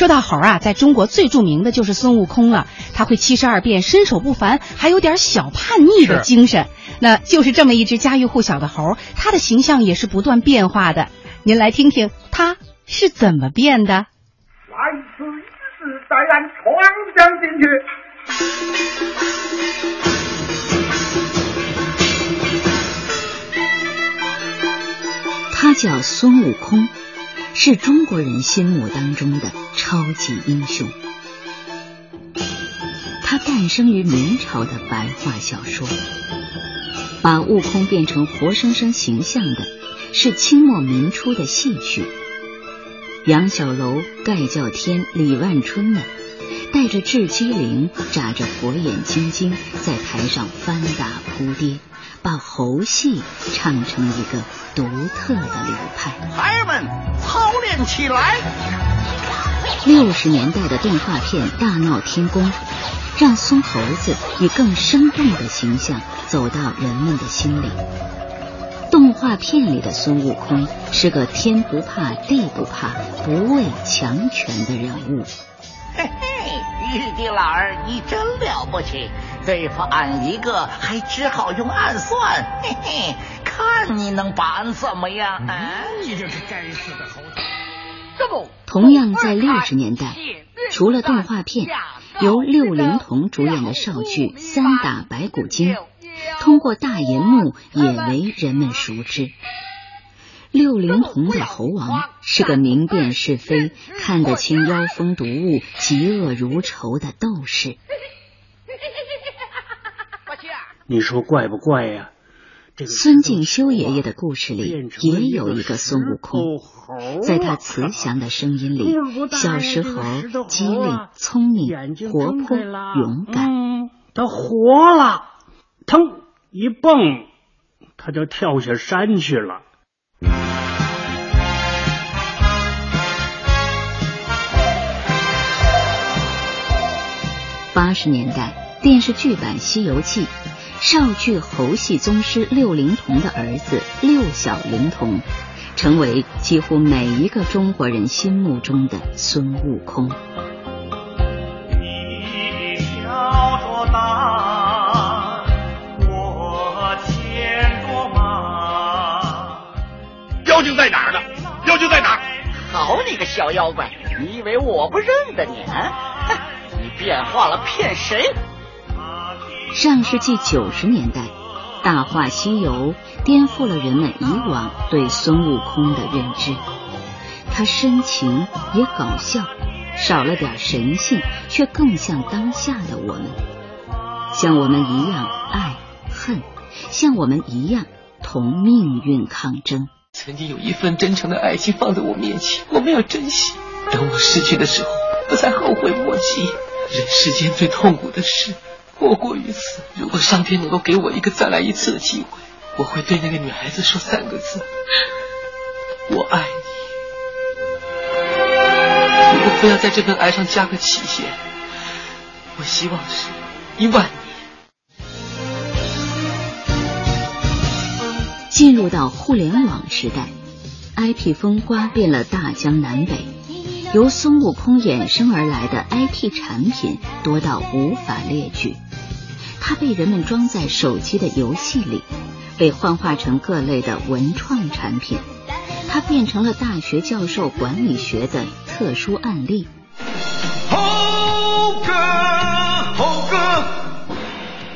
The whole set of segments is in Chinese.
说到猴啊，在中国最著名的就是孙悟空了。他会七十二变，身手不凡，还有点小叛逆的精神。那就是这么一只家喻户晓的猴，它的形象也是不断变化的。您来听听它是怎么变的。来此一试，带俺闯将进去。他叫孙悟空。是中国人心目当中的超级英雄。他诞生于明朝的白话小说。把悟空变成活生生形象的，是清末民初的戏曲。杨小楼、盖叫天、李万春们带着雉鸡翎，眨着火眼金睛，在台上翻打扑跌。把猴戏唱成一个独特的流派，孩儿们操练起来。六十年代的动画片大闹天宫，让孙猴子以更生动的形象走到人们的心里。动画片里的孙悟空是个天不怕地不怕、不畏强权的人物。嘿嘿，玉帝老儿，你真了不起！对付俺一个，还只好用暗算，嘿嘿，看你能把俺怎么样？啊你这个该死的猴子！这不，同样在六十年代，除了动画片，由六龄童主演的少剧《三打白骨精》，通过大银幕也为人们熟知。六龄童的猴王是个明辨是非、看得清妖风毒物、嫉恶如仇的斗士。你说怪不怪呀？孙敬修爷爷的故事里也有一个孙悟空，在他慈祥的声音里，小时候机灵、聪明、活泼、勇敢。他活了，腾一蹦，他就跳下山去了。八十年代电视剧版《西游记》。少剧猴戏宗师六龄童的儿子六小龄童，成为几乎每一个中国人心目中的孙悟空。你挑着担，我牵着马。妖精在哪儿呢？妖精在哪儿？好你个小妖怪！你以为我不认得你啊？你变化了骗谁？上世纪九十年代，《大话西游》颠覆了人们以往对孙悟空的认知。他深情也搞笑，少了点神性，却更像当下的我们，像我们一样爱恨，像我们一样同命运抗争。曾经有一份真诚的爱情放在我面前，我没有珍惜。等我失去的时候，我才后悔莫及。人世间最痛苦的事。莫过于此。如果上天能够给我一个再来一次的机会，我会对那个女孩子说三个字：我爱你。如果非要在这份爱上加个期限，我希望是一万年。进入到互联网时代，IP 风刮遍了大江南北，由孙悟空衍生而来的 IP 产品多到无法列举。它被人们装在手机的游戏里，被幻化成各类的文创产品。它变成了大学教授管理学的特殊案例。猴哥，猴哥，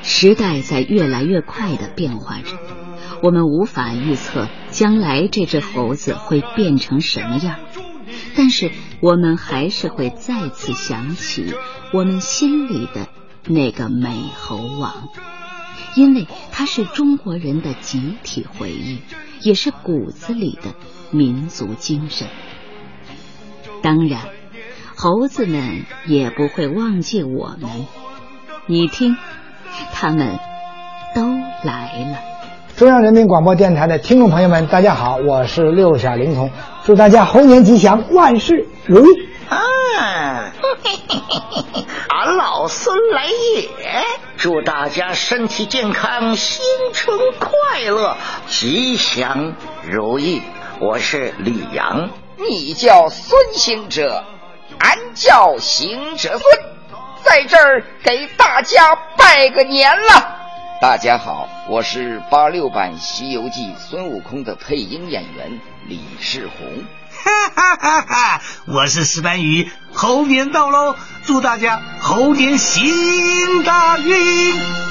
时代在越来越快的变化着，我们无法预测将来这只猴子会变成什么样，但是我们还是会再次想起我们心里的。那个美猴王，因为它是中国人的集体回忆，也是骨子里的民族精神。当然，猴子们也不会忘记我们。你听，他们都来了。中央人民广播电台的听众朋友们，大家好，我是六小龄童，祝大家猴年吉祥，万事如意。啊，俺老孙来也！祝大家身体健康，新春快乐，吉祥如意。我是李阳，你叫孙行者，俺叫行者孙，在这儿给大家拜个年了。大家好，我是八六版《西游记》孙悟空的配音演员李世宏。哈哈哈哈！我是石斑鱼，猴年到喽，祝大家猴年行大运。